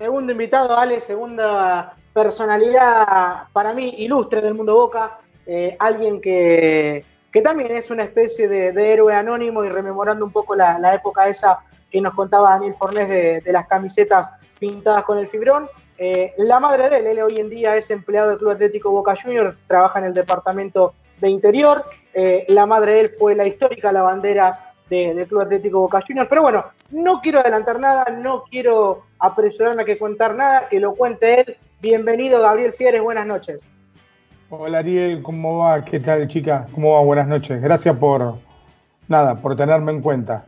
Segundo invitado, Ale, segunda personalidad para mí ilustre del mundo Boca, eh, alguien que, también es una especie de, héroe anónimo y rememorando un poco la, época esa que nos contaba Daniel Fornés de, las camisetas pintadas con el fibrón. Eh, la madre de él, él hoy en día es empleado del Club Atlético Boca Juniors, trabaja en el departamento de Interior. Eh, la madre de él fue la histórica la bandera del Club Atlético Boca Juniors. Pero bueno, no quiero adelantar nada, no quiero apresurarme a que contar nada, que lo cuente él. Bienvenido, Gabriel Fieres, buenas noches. Hola Ariel, ¿cómo va? ¿Qué tal, chica? ¿Cómo va? Buenas noches. Gracias por, nada, por tenerme en cuenta.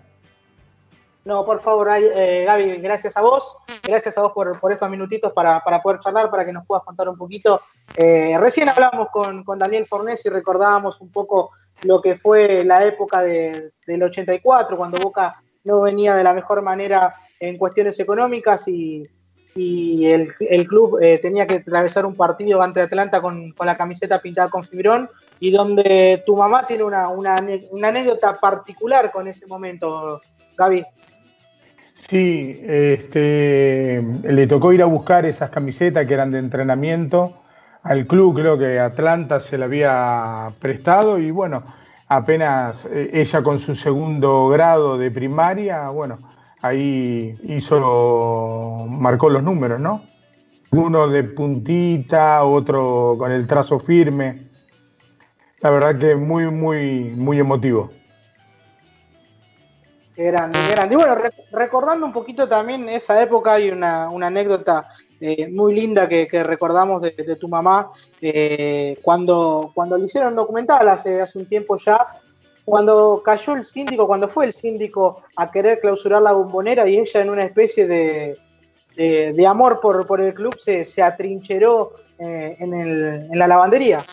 No, por favor, eh, Gaby, gracias a vos, gracias a vos por, estos minutitos para, poder charlar, para que nos puedas contar un poquito. Eh, recién hablamos con, Daniel Fornés y recordábamos un poco lo que fue la época del 84, cuando Boca no venía de la mejor manera en cuestiones económicas y, el, club eh, tenía que atravesar un partido ante Atlanta con, la camiseta pintada con fibrón y donde tu mamá tiene una, una anécdota particular con ese momento, Gaby. Sí, este, le tocó ir a buscar esas camisetas que eran de entrenamiento al club, creo que Atlanta se la había prestado y bueno, apenas eh, ella con su segundo grado de primaria, bueno, ahí hizo, marcó los números, ¿no? Uno de puntita, otro con el trazo firme. La verdad que muy, muy, muy emotivo. Grande, grande. Y bueno, recordando un poquito también esa época, hay una, anécdota eh, muy linda que, recordamos de, tu mamá, eh, cuando, cuando le hicieron documental hace un tiempo ya, cuando cayó el síndico, cuando fue el síndico a querer clausurar la bombonera y ella en una especie de, de, amor por, por, el club se, se atrincheró eh, en, el, en la lavandería.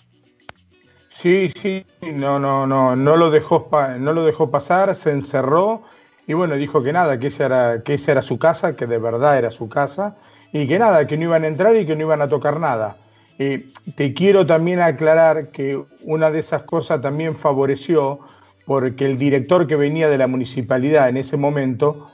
Sí, sí, no, no, no, no lo dejó, no lo dejó pasar, se encerró y bueno, dijo que nada, que esa era, que esa era su casa, que de verdad era su casa y que nada, que no iban a entrar y que no iban a tocar nada. te quiero también aclarar que una de esas cosas también favoreció porque el director que venía de la municipalidad en ese momento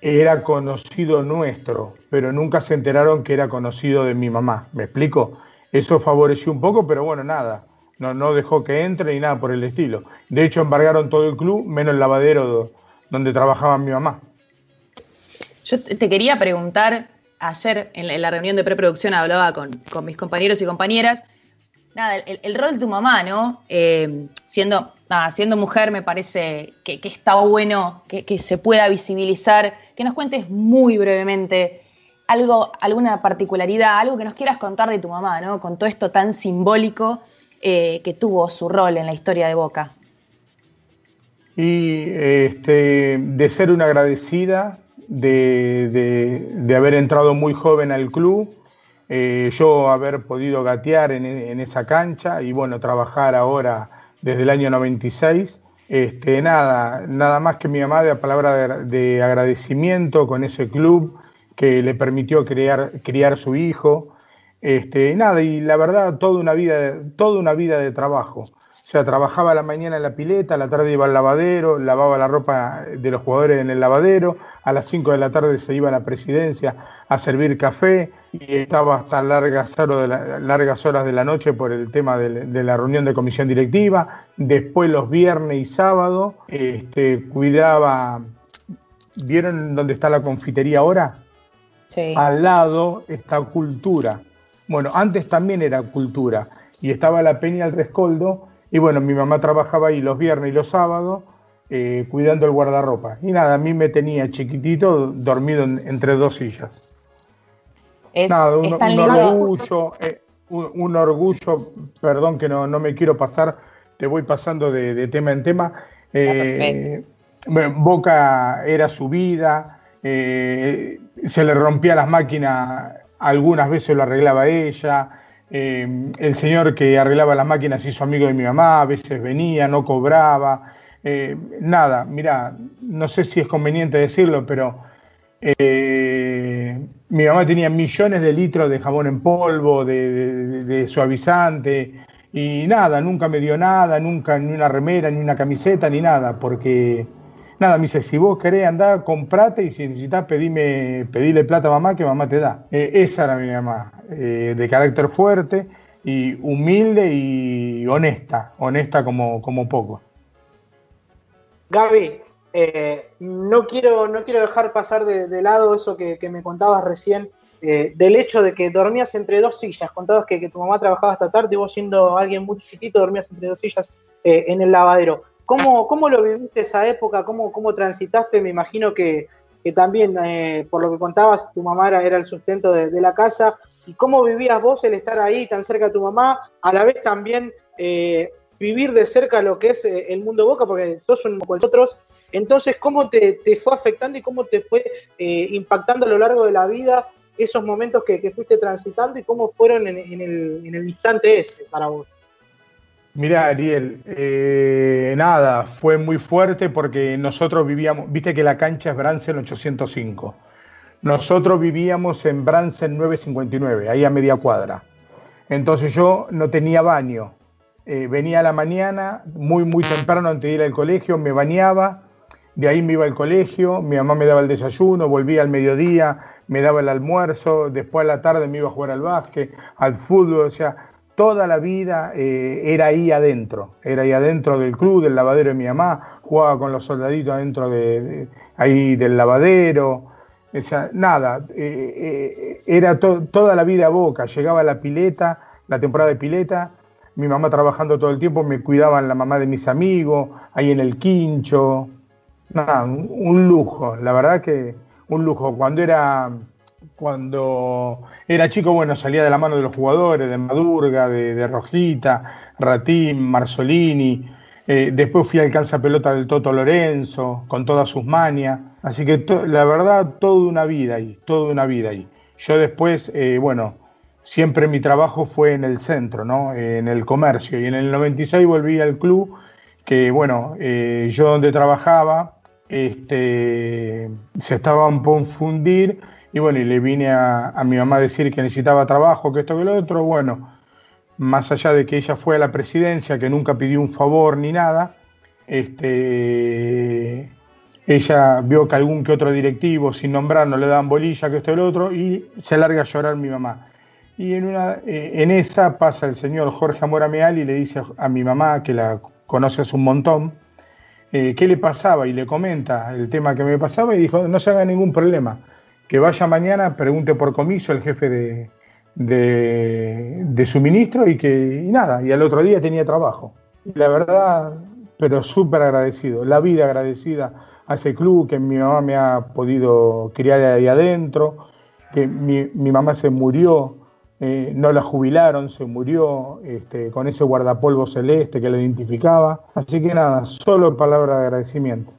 era conocido nuestro, pero nunca se enteraron que era conocido de mi mamá. ¿Me explico? Eso favoreció un poco, pero bueno, nada no, no dejó que entre ni nada por el estilo. De hecho, embargaron todo el club, menos el lavadero donde trabajaba mi mamá. Yo te quería preguntar, ayer en la reunión de preproducción hablaba con, mis compañeros y compañeras, nada, el, rol de tu mamá, ¿no? Eh, siendo, siendo mujer me parece que, que está bueno que, se pueda visibilizar, que nos cuentes muy brevemente algo, alguna particularidad, algo que nos quieras contar de tu mamá, ¿no? Con todo esto tan simbólico eh, que tuvo su rol en la historia de Boca? Y este, de ser una agradecida, de, haber entrado muy joven al club, eh, yo haber podido gatear en, esa cancha y bueno, trabajar ahora desde el año 96. Este, nada, nada más que mi mamá de palabra de, agradecimiento con ese club que le permitió criar, criar su hijo, este, nada, y la verdad, toda una vida, toda una vida de trabajo. O sea, trabajaba a la mañana en la pileta, a la tarde iba al lavadero, lavaba la ropa de los jugadores en el lavadero, a las 5 de la tarde se iba a la presidencia a servir café y estaba hasta largas horas de la, largas horas de la noche por el tema de, la reunión de comisión directiva. Después los viernes y sábado este, cuidaba, ¿vieron dónde está la confitería ahora? Sí. Al lado está cultura bueno, antes también era cultura y estaba la Peña al Rescoldo y bueno, mi mamá trabajaba ahí los viernes y los sábados eh, cuidando el guardarropa. Y nada, a mí me tenía chiquitito dormido entre dos sillas. Es, nada, un, orgullo, eh, un, orgullo, perdón que no, no, me quiero pasar, te voy pasando de, tema en tema. Eh, Boca era su vida, se le rompía las máquinas algunas veces lo arreglaba ella, eh, el señor que arreglaba las máquinas hizo amigo de mi mamá, a veces venía, no cobraba, eh, nada, mira, no sé si es conveniente decirlo, pero eh, mi mamá tenía millones de litros de jabón en polvo, de, suavizante, y nada, nunca me dio nada, nunca ni una remera, ni una camiseta, ni nada, porque nada, me dice, si vos querés andar, comprate y si necesitas pedime, pedirle plata a mamá, que mamá te da. Eh, esa era mi mamá, eh, de carácter fuerte y humilde y honesta, honesta como, como poco. Gaby, eh, no, quiero, no quiero dejar pasar de, lado eso que, me contabas recién, del hecho de que dormías entre dos sillas. Contabas que, que, tu mamá trabajaba hasta tarde y vos siendo alguien muy chiquitito dormías entre dos sillas en el lavadero. ¿Cómo, ¿Cómo, lo viviste esa época? ¿Cómo, cómo transitaste? Me imagino que, que también, eh, por lo que contabas, tu mamá era, el sustento de, la casa. ¿Y cómo vivías vos el estar ahí tan cerca de tu mamá? A la vez también eh, vivir de cerca lo que es eh, el mundo Boca, porque sos un como nosotros. Entonces, ¿cómo te, te, fue afectando y cómo te fue impactando a lo largo de la vida esos momentos que, que fuiste transitando y cómo fueron en, en, el, en el instante ese para vos? Mira, Ariel, eh, nada, fue muy fuerte porque nosotros vivíamos, viste que la cancha es Bransen 805. Nosotros vivíamos en Bransen 959, ahí a media cuadra. Entonces yo no tenía baño. Eh, venía a la mañana, muy, muy temprano antes de ir al colegio, me bañaba, de ahí me iba al colegio, mi mamá me daba el desayuno, volvía al mediodía, me daba el almuerzo, después a la tarde me iba a jugar al básquet, al fútbol, o sea, toda la vida eh, era ahí adentro, era ahí adentro del club, del lavadero de mi mamá, jugaba con los soldaditos adentro de, ahí del lavadero, o sea, nada, eh, eh, era toda la vida boca, llegaba la pileta, la temporada de pileta, mi mamá trabajando todo el tiempo, me cuidaban la mamá de mis amigos, ahí en el quincho, nada, un lujo, la verdad que un lujo, cuando era cuando era chico, bueno, salía de la mano de los jugadores, de Madurga, de, Rojita, Ratín, Marzolini. Eh, después fui al pelota del Toto Lorenzo, con todas sus manias. Así que la verdad, toda una vida ahí, toda una vida ahí. Yo después, eh, bueno, siempre mi trabajo fue en el centro, ¿no? en el comercio. Y en el 96 volví al club, que bueno, eh, yo donde trabajaba, este, se estaban por fundir y bueno, y le vine a, mi mamá a decir que necesitaba trabajo, que esto, que lo otro. Bueno, más allá de que ella fue a la presidencia, que nunca pidió un favor ni nada, este, ella vio que algún que otro directivo, sin nombrar, no le daban bolilla, que esto y lo otro, y se larga a llorar mi mamá. Y en, una, eh, en esa pasa el señor Jorge Amora Meal y le dice a, mi mamá, que la conoce hace un montón, eh, qué le pasaba y le comenta el tema que me pasaba y dijo, no se haga ningún problema que vaya mañana, pregunte por comiso el jefe de, de, suministro y que y nada, y al otro día tenía trabajo. La verdad, pero súper agradecido, la vida agradecida a ese club que mi mamá me ha podido criar ahí adentro, que mi, mamá se murió, eh, no la jubilaron, se murió este, con ese guardapolvo celeste que la identificaba. Así que nada, solo palabra de agradecimiento.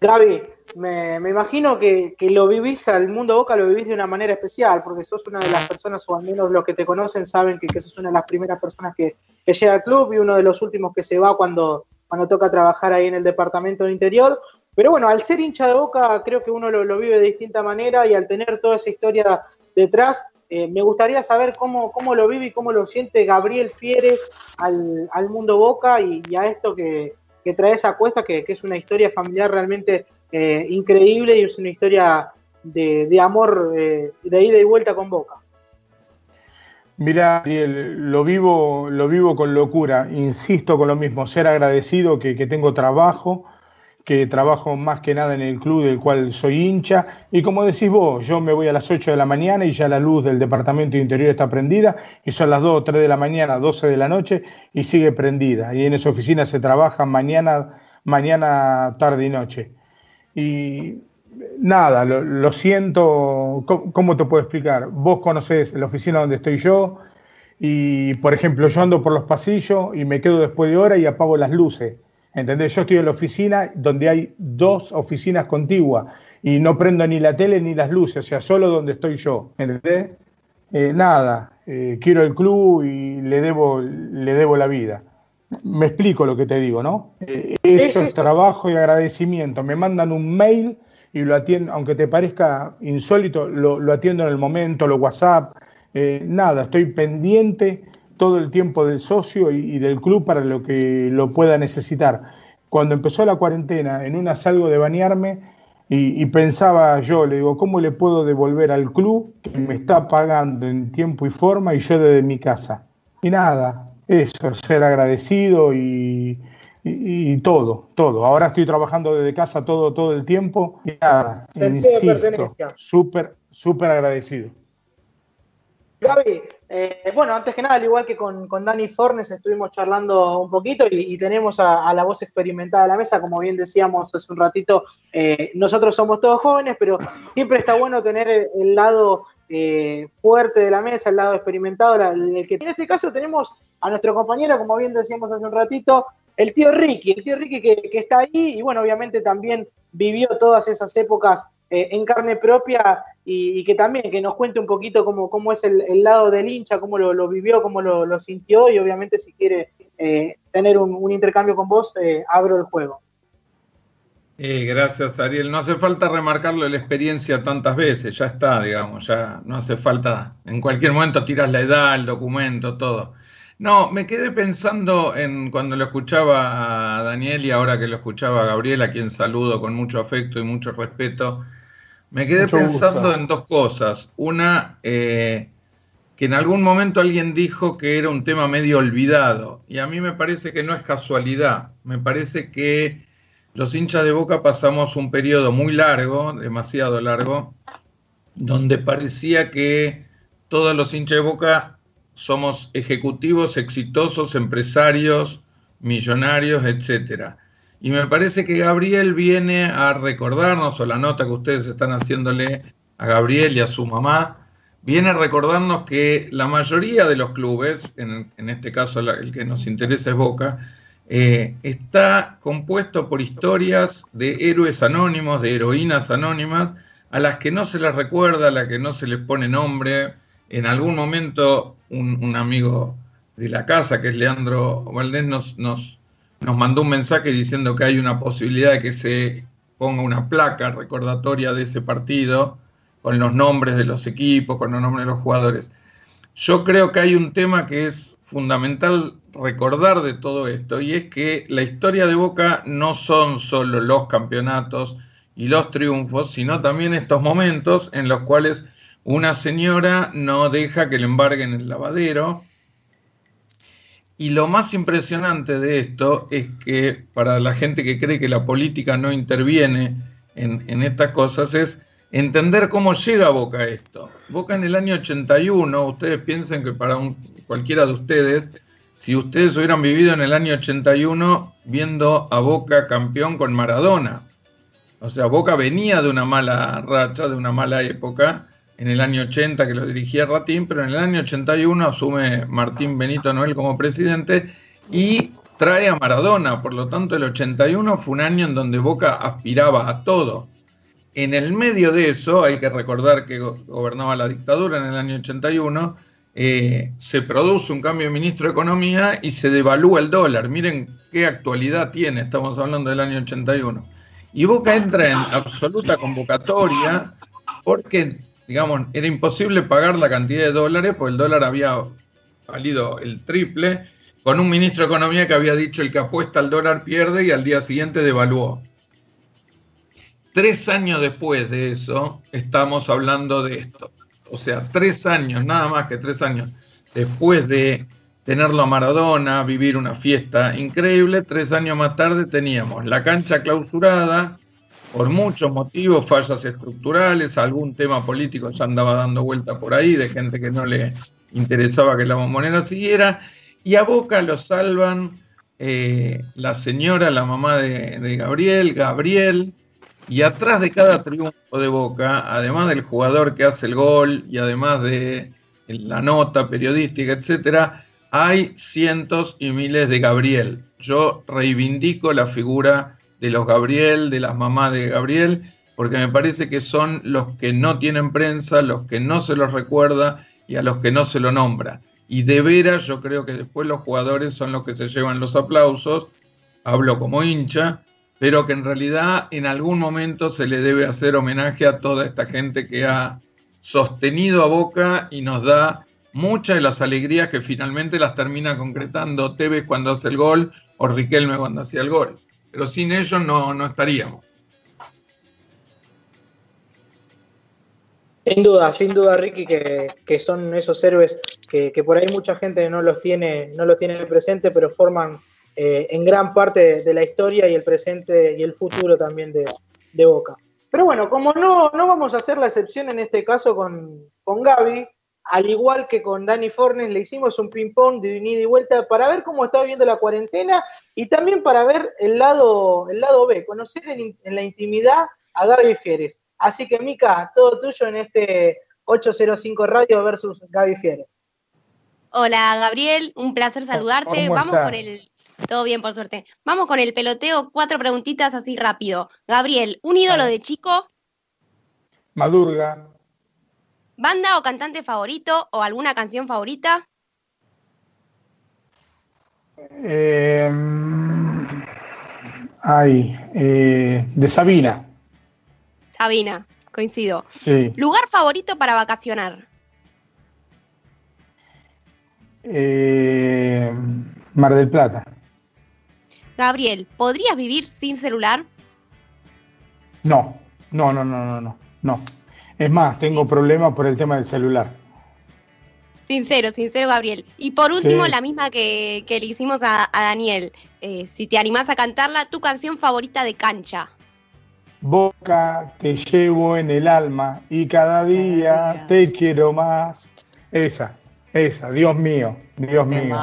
Gaby, me, imagino que, lo vivís al mundo Boca, lo vivís de una manera especial, porque sos una de las personas, o al menos los que te conocen saben que, que sos una de las primeras personas que, llega al club y uno de los últimos que se va cuando, cuando toca trabajar ahí en el departamento de interior. Pero bueno, al ser hincha de Boca, creo que uno lo, vive de distinta manera y al tener toda esa historia detrás, eh, me gustaría saber cómo, cómo lo vive y cómo lo siente Gabriel Fieres al, mundo Boca y, a esto que, que trae esa cuesta, que, que, es una historia familiar realmente eh, increíble y es una historia de, amor eh, de ida y vuelta con Boca. Mira, lo vivo, lo vivo con locura, insisto con lo mismo, ser agradecido que, tengo trabajo, que trabajo más que nada en el club del cual soy hincha, y como decís vos, yo me voy a las 8 de la mañana y ya la luz del departamento de interior está prendida, y son las 2 o 3 de la mañana, 12 de la noche, y sigue prendida, y en esa oficina se trabaja mañana, mañana, tarde y noche. Y nada, lo, siento, ¿cómo, te puedo explicar? Vos conocés la oficina donde estoy yo y, por ejemplo, yo ando por los pasillos y me quedo después de hora y apago las luces. ¿Entendés? Yo estoy en la oficina donde hay dos oficinas contiguas y no prendo ni la tele ni las luces, o sea, solo donde estoy yo. ¿Entendés? Eh, nada, eh, quiero el club y le debo, le debo la vida. Me explico lo que te digo, ¿no? Eh, eso es trabajo y agradecimiento. Me mandan un mail y lo atiendo, aunque te parezca insólito, lo, atiendo en el momento, lo WhatsApp, eh, nada, estoy pendiente todo el tiempo del socio y, del club para lo que lo pueda necesitar. cuando empezó la cuarentena, en una salgo de bañarme y, pensaba yo, le digo, ¿cómo le puedo devolver al club que me está pagando en tiempo y forma y yo desde mi casa? Y nada, eso, ser agradecido y, y, todo, todo. Ahora estoy trabajando desde casa todo, todo el tiempo y nada, súper, súper agradecido. Gaby, eh, bueno, antes que nada, al igual que con, Dani Fornes, estuvimos charlando un poquito y, tenemos a, la voz experimentada a la mesa, como bien decíamos hace un ratito, eh, nosotros somos todos jóvenes, pero siempre está bueno tener el, lado eh, fuerte de la mesa, el lado experimentado, el que en este caso tenemos a nuestro compañero, como bien decíamos hace un ratito, el tío Ricky, el tío Ricky que, que está ahí y bueno, obviamente también vivió todas esas épocas eh, en carne propia y, que también que nos cuente un poquito cómo, cómo es el, lado del hincha, cómo lo, vivió, cómo lo, sintió y obviamente si quiere eh, tener un, intercambio con vos, eh, abro el juego. Gracias Ariel. No hace falta remarcarlo la experiencia tantas veces, ya está, digamos, ya no hace falta, en cualquier momento tiras la edad, el documento, todo. No, me quedé pensando en cuando lo escuchaba a Daniel y ahora que lo escuchaba a Gabriel, a quien saludo con mucho afecto y mucho respeto, me quedé pensando en dos cosas. Una, eh, que en algún momento alguien dijo que era un tema medio olvidado. Y a mí me parece que no es casualidad. Me parece que los hinchas de Boca pasamos un periodo muy largo, demasiado largo, donde parecía que todos los hinchas de Boca somos ejecutivos exitosos, empresarios, millonarios, etcétera. Y me parece que Gabriel viene a recordarnos, o la nota que ustedes están haciéndole a Gabriel y a su mamá, viene a recordarnos que la mayoría de los clubes, en, este caso el que nos interesa es Boca, eh, está compuesto por historias de héroes anónimos, de heroínas anónimas, a las que no se les recuerda, a las que no se les pone nombre. En algún momento un, un amigo de la casa, que es Leandro Valdés, nos, nos nos mandó un mensaje diciendo que hay una posibilidad de que se ponga una placa recordatoria de ese partido con los nombres de los equipos, con los nombres de los jugadores. Yo creo que hay un tema que es fundamental recordar de todo esto y es que la historia de Boca no son solo los campeonatos y los triunfos, sino también estos momentos en los cuales una señora no deja que le embarguen el lavadero, y lo más impresionante de esto es que para la gente que cree que la política no interviene en, estas cosas es entender cómo llega Boca a esto. Boca en el año 81, ustedes piensen que para un, cualquiera de ustedes, si ustedes hubieran vivido en el año 81 viendo a Boca campeón con Maradona, o sea, Boca venía de una mala racha, de una mala época, en el año 80 que lo dirigía Ratín, pero en el año 81 asume Martín Benito Noel como presidente y trae a Maradona. Por lo tanto, el 81 fue un año en donde Boca aspiraba a todo. En el medio de eso, hay que recordar que gobernaba la dictadura en el año 81, eh, se produce un cambio de ministro de Economía y se devalúa el dólar. Miren qué actualidad tiene, estamos hablando del año 81. Y Boca entra en absoluta convocatoria porque digamos, era imposible pagar la cantidad de dólares, porque el dólar había valido el triple, con un ministro de Economía que había dicho el que apuesta al dólar pierde y al día siguiente devaluó. Tres años después de eso, estamos hablando de esto. O sea, tres años, nada más que tres años después de tenerlo a Maradona, vivir una fiesta increíble, tres años más tarde teníamos la cancha clausurada, por muchos motivos, fallas estructurales, algún tema político ya andaba dando vuelta por ahí, de gente que no le interesaba que la bombonera siguiera, y a Boca lo salvan eh, la señora, la mamá de, Gabriel, Gabriel, y atrás de cada triunfo de Boca, además del jugador que hace el gol y además de la nota periodística, etcétera, hay cientos y miles de Gabriel. Yo reivindico la figura de los Gabriel, de las mamás de Gabriel, porque me parece que son los que no tienen prensa, los que no se los recuerda y a los que no se lo nombra. Y de veras yo creo que después los jugadores son los que se llevan los aplausos, hablo como hincha, pero que en realidad en algún momento se le debe hacer homenaje a toda esta gente que ha sostenido a Boca y nos da muchas de las alegrías que finalmente las termina concretando Tevez cuando hace el gol o Riquelme cuando hacía el gol. pero sin ellos no, no estaríamos. Sin duda, sin duda, Ricky, que, son esos héroes que, por ahí mucha gente no los tiene, no los tiene presente, pero forman eh, en gran parte de la historia y el presente y el futuro también de, Boca. Pero bueno, como no, no vamos a hacer la excepción en este caso con, con Gaby, al igual que con Dani Fornes, le hicimos un ping-pong de ida y vuelta para ver cómo está viendo la cuarentena y también para ver el lado, el lado B, conocer en, en la intimidad a Gaby Fieres. Así que, Mica, todo tuyo en este 805 Radio versus Gaby Fieres. Hola, Gabriel, un placer saludarte. Vamos con el. Todo bien, por suerte. Vamos con el peloteo. Cuatro preguntitas así rápido. Gabriel, ¿un ídolo de chico? Madurga. ¿Banda o cantante favorito o alguna canción favorita? Eh, ay, eh, de Sabina. Sabina, coincido. ¿Lugar favorito para vacacionar? Eh, Mar del Plata. Gabriel, ¿podrías vivir sin celular? No, no, no, no, no, no, no. Es más, tengo problemas por el tema del celular. Sincero, sincero, Gabriel. Y por último, la misma que, le hicimos a, Daniel. Eh, si te animás a cantarla, tu canción favorita de cancha. Boca te llevo en el alma y cada día te quiero más. Esa, esa, Dios mío, Dios mío.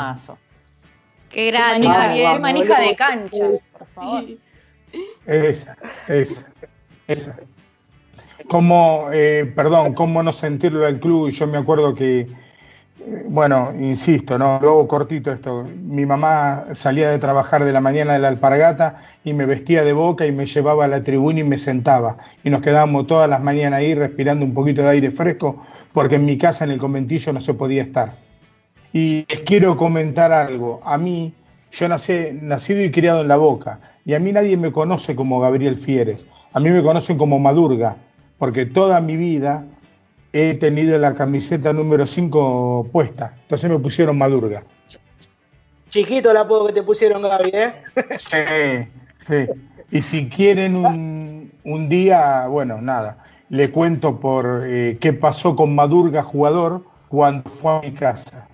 Qué gran qué manija de cancha, por favor. Esa, esa, esa. Como, eh, perdón, cómo no sentirlo del club. Yo me acuerdo que bueno, insisto, ¿no? Luego cortito esto. Mi mamá salía de trabajar de la mañana de la alpargata y me vestía de boca y me llevaba a la tribuna y me sentaba. Y nos quedábamos todas las mañanas ahí respirando un poquito de aire fresco, porque en mi casa, en el conventillo, no se podía estar. Y les quiero comentar algo. A mí, yo nací, nacido y criado en la boca, y a mí nadie me conoce como Gabriel Fieres. A mí me conocen como Madurga, porque toda mi vida he tenido la camiseta número 5 puesta. Entonces me pusieron Madurga. Chiquito el apodo que te pusieron, Gaby, ¿eh? Sí, sí. Y si quieren un, día, bueno, nada, le cuento por eh, qué pasó con Madurga, jugador, cuando fue a mi casa.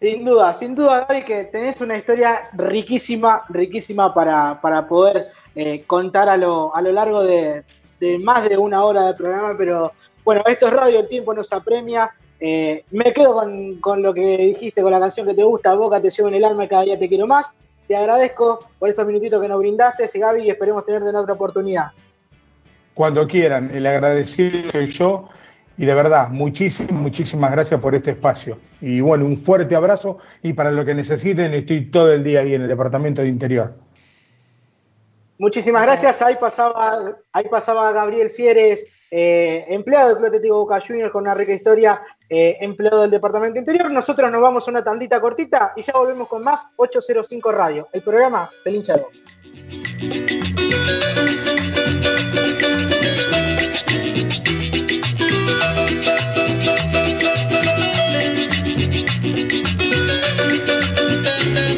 Sin duda, sin duda, Gaby, que tenés una historia riquísima, riquísima para, poder eh, contar a lo, a lo largo de, de más de una hora de programa, pero bueno, esto es radio, el tiempo nos apremia. Eh, me quedo con, lo que dijiste, con la canción que te gusta, Boca te llevo en el alma cada día te quiero más. Te agradezco por estos minutitos que nos brindaste, Gaby, y esperemos tenerte en otra oportunidad. Cuando quieran, el agradecido soy yo. Y de verdad, muchísimas, muchísimas gracias por este espacio. Y bueno, un fuerte abrazo y para lo que necesiten estoy todo el día ahí en el Departamento de Interior. Muchísimas gracias. Ahí pasaba, ahí pasaba Gabriel Fieres, eh, empleado del Club Atlético Boca Juniors con una rica historia, eh, empleado del Departamento de Interior. Nosotros nos vamos a una tandita cortita y ya volvemos con más 805 Radio, el programa del hincha de Boca.